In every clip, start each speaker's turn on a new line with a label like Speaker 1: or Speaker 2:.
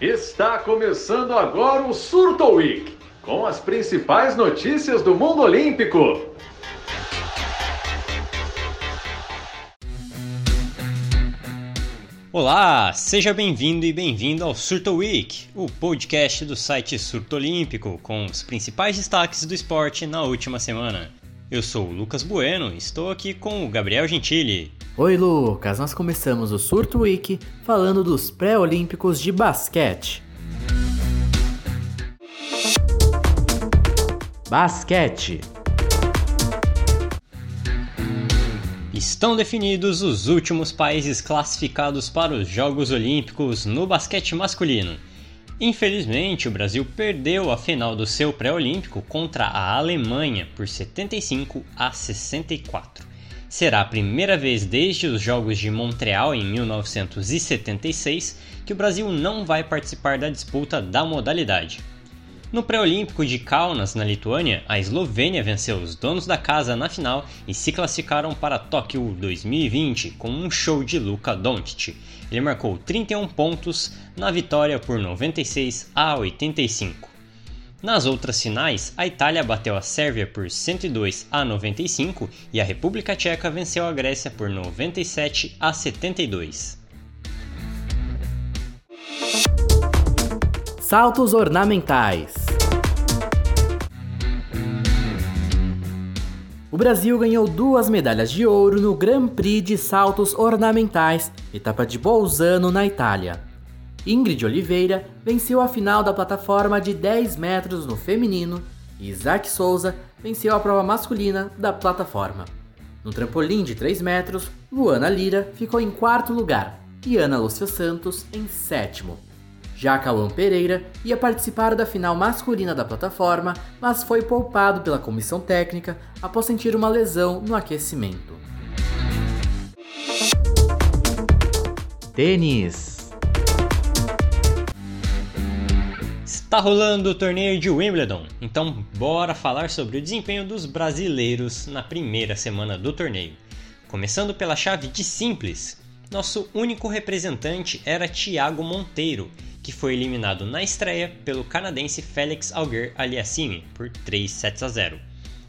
Speaker 1: Está começando agora o Surto Week, com as principais notícias do mundo olímpico.
Speaker 2: Olá, seja bem-vindo e bem-vindo ao Surto Week, o podcast do site Surto Olímpico, com os principais destaques do esporte na última semana. Eu sou o Lucas Bueno e estou aqui com o Gabriel Gentili.
Speaker 3: Oi, Lucas. Nós começamos o Surto Week falando dos pré-olímpicos de basquete. Basquete.
Speaker 2: Estão definidos os últimos países classificados para os Jogos Olímpicos no basquete masculino. Infelizmente, o Brasil perdeu a final do seu pré-olímpico contra a Alemanha por 75 a 64. Será a primeira vez desde os Jogos de Montreal em 1976 que o Brasil não vai participar da disputa da modalidade. No pré-olímpico de Kaunas, na Lituânia, a Eslovênia venceu os donos da casa na final e se classificaram para Tóquio 2020 com um show de Luka Doncic. Ele marcou 31 pontos na vitória por 96 a 85. Nas outras finais, a Itália bateu a Sérvia por 102 a 95 e a República Tcheca venceu a Grécia por 97 a 72.
Speaker 3: Saltos ornamentais. O Brasil ganhou duas medalhas de ouro no Grand Prix de saltos ornamentais, etapa de Bolzano, na Itália. Ingrid Oliveira venceu a final da plataforma de 10 metros no feminino e Isaac Souza venceu a prova masculina da plataforma. No trampolim de 3 metros, Luana Lira ficou em quarto lugar e Ana Lúcia Santos em sétimo. Já Cauã Pereira ia participar da final masculina da plataforma, mas foi poupado pela comissão técnica após sentir uma lesão no aquecimento. Tênis
Speaker 2: Está rolando o torneio de Wimbledon, então bora falar sobre o desempenho dos brasileiros na primeira semana do torneio. Começando pela chave de simples, nosso único representante era Thiago Monteiro, que foi eliminado na estreia pelo canadense Félix Auger Aliassime por 3 sets a 0.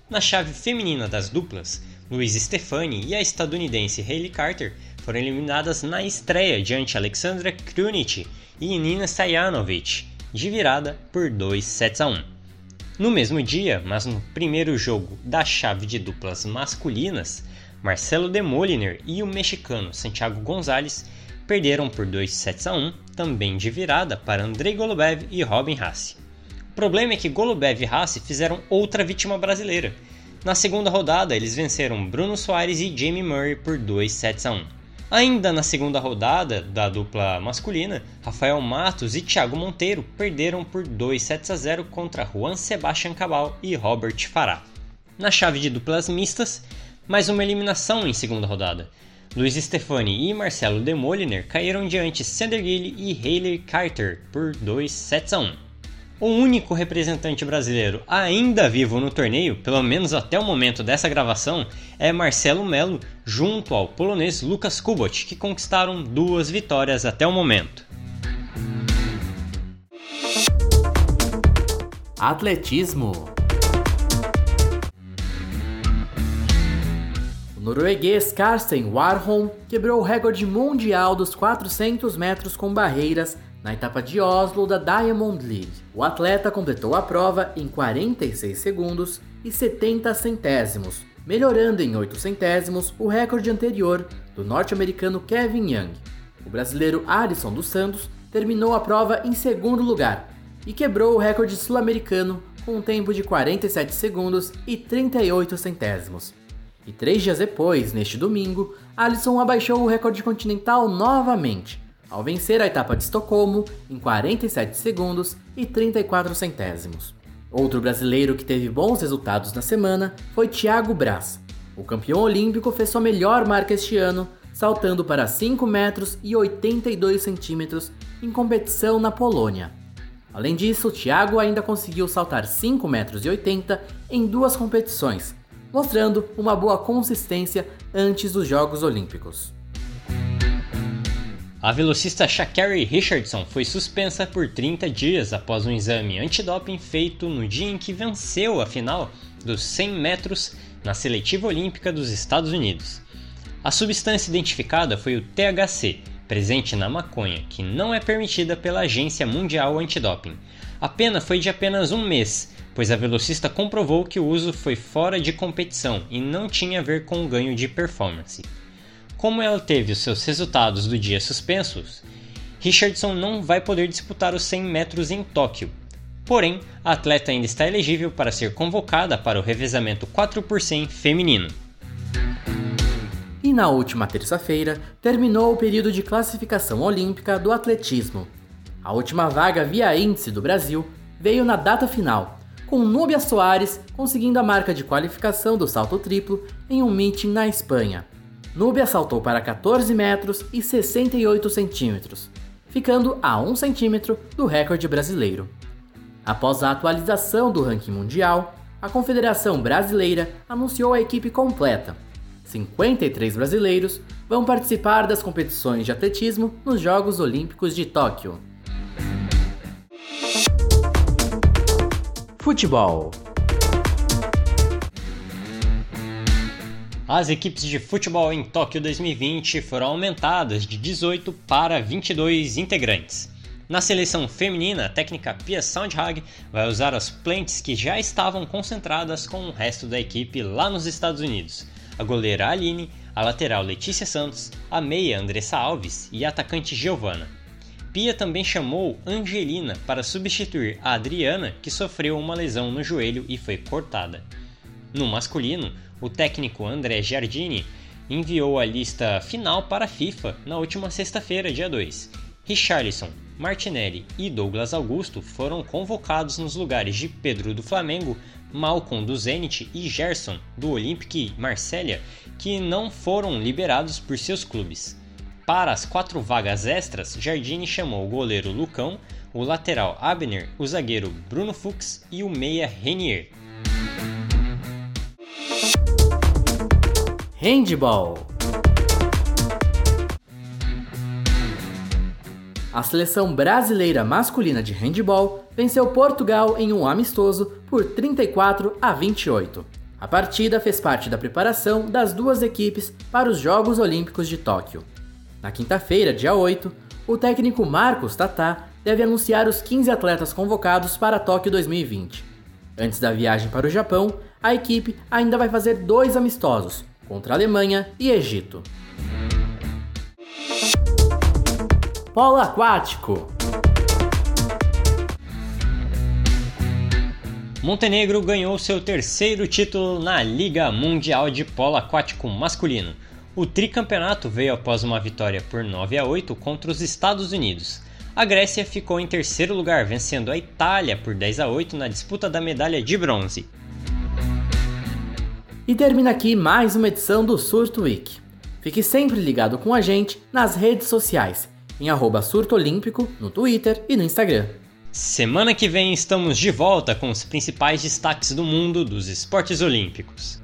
Speaker 2: Na chave feminina das duplas, Luiz Stefani e a estadunidense Hayley Carter foram eliminadas na estreia diante Alexandra Krunic e Nina Stajanovic, de virada por 2 sets a 1. No mesmo dia, mas no primeiro jogo da chave de duplas masculinas, Marcelo Demoliner e o mexicano Santiago Gonzalez perderam por 2 sets a 1, também de virada, para Andrei Golubev e Robin Hasse. O problema é que Golubev e Hasse fizeram outra vítima brasileira. Na segunda rodada, eles venceram Bruno Soares e Jamie Murray por 2 sets a 1. Ainda na segunda rodada da dupla masculina, Rafael Matos e Thiago Monteiro perderam por 2 sets a 0 contra Juan Sebastian Cabal e Robert Farah. Na chave de duplas mistas, mais uma eliminação em segunda rodada. Luiz Stefani e Marcelo Demoliner caíram diante Sander Gilly e Hayley Carter por 2 sets a 1. O único representante brasileiro ainda vivo no torneio, pelo menos até o momento dessa gravação, é Marcelo Melo, junto ao polonês Lucas Kubot, que conquistaram duas vitórias até o momento.
Speaker 3: Atletismo O norueguês Karsten Warholm quebrou o recorde mundial dos 400 metros com barreiras na etapa de Oslo da Diamond League. O atleta completou a prova em 46 segundos e 70 centésimos, melhorando em 8 centésimos o recorde anterior do norte-americano Kevin Young. O brasileiro Alisson dos Santos terminou a prova em segundo lugar e quebrou o recorde sul-americano com um tempo de 47 segundos e 38 centésimos. E três dias depois, neste domingo, Alisson abaixou o recorde continental novamente, ao vencer a etapa de Estocolmo em 47 segundos e 34 centésimos. Outro brasileiro que teve bons resultados na semana foi Thiago Braz. O campeão olímpico fez sua melhor marca este ano, saltando para 5 metros e 82 centímetros em competição na Polônia. Além disso, Thiago ainda conseguiu saltar 5 metros e 80 em duas competições, mostrando uma boa consistência antes dos Jogos Olímpicos.
Speaker 2: A velocista Sha'Carri Richardson foi suspensa por 30 dias após um exame antidoping feito no dia em que venceu a final dos 100 metros na seletiva olímpica dos Estados Unidos. A substância identificada foi o THC, presente na maconha, que não é permitida pela Agência Mundial Antidoping. A pena foi de apenas um mês, pois a velocista comprovou que o uso foi fora de competição e não tinha a ver com o ganho de performance. Como ela teve os seus resultados do dia suspensos, Richardson não vai poder disputar os 100 metros em Tóquio. Porém, a atleta ainda está elegível para ser convocada para o revezamento 4 por 100 feminino.
Speaker 3: E na última terça-feira, terminou o período de classificação olímpica do atletismo. A última vaga via índice do Brasil veio na data final, com Núbia Soares conseguindo a marca de qualificação do salto triplo em um meeting na Espanha. Núbia saltou para 14 metros e 68 centímetros, ficando a 1 centímetro do recorde brasileiro. Após a atualização do ranking mundial, a Confederação Brasileira anunciou a equipe completa. 53 brasileiros vão participar das competições de atletismo nos Jogos Olímpicos de Tóquio. Futebol
Speaker 2: As equipes de futebol em Tóquio 2020 foram aumentadas de 18 para 22 integrantes. Na seleção feminina, a técnica Pia Soundhag vai usar as plantes que já estavam concentradas com o resto da equipe lá nos Estados Unidos. A goleira Aline, a lateral Letícia Santos, a meia Andressa Alves e a atacante Giovana. Pia também chamou Angelina para substituir a Adriana, que sofreu uma lesão no joelho e foi cortada. No masculino, o técnico André Giardini enviou a lista final para a FIFA na última sexta-feira, dia 2. Richarlison, Martinelli e Douglas Augusto foram convocados nos lugares de Pedro do Flamengo, Malcolm do Zenit e Gerson do Olympique Marselha, que não foram liberados por seus clubes. Para as quatro vagas extras, Jardine chamou o goleiro Lucão, o lateral Abner, o zagueiro Bruno Fuchs e o meia Renier.
Speaker 3: Handball. A seleção brasileira masculina de handball venceu Portugal em um amistoso por 34 a 28. A partida fez parte da preparação das duas equipes para os Jogos Olímpicos de Tóquio. Na quinta-feira, dia 8, o técnico Marcos Tatá deve anunciar os 15 atletas convocados para Tóquio 2020. Antes da viagem para o Japão, a equipe ainda vai fazer dois amistosos, contra Alemanha e Egito. Polo aquático.
Speaker 2: Montenegro ganhou seu terceiro título na Liga Mundial de Polo Aquático Masculino. O tricampeonato veio após uma vitória por 9 a 8 contra os Estados Unidos. A Grécia ficou em terceiro lugar, vencendo a Itália por 10 a 8 na disputa da medalha de bronze.
Speaker 3: E termina aqui mais uma edição do Surto Week. Fique sempre ligado com a gente nas redes sociais, em arroba Surto Olímpico, no Twitter e no Instagram.
Speaker 2: Semana que vem estamos de volta com os principais destaques do mundo dos esportes olímpicos.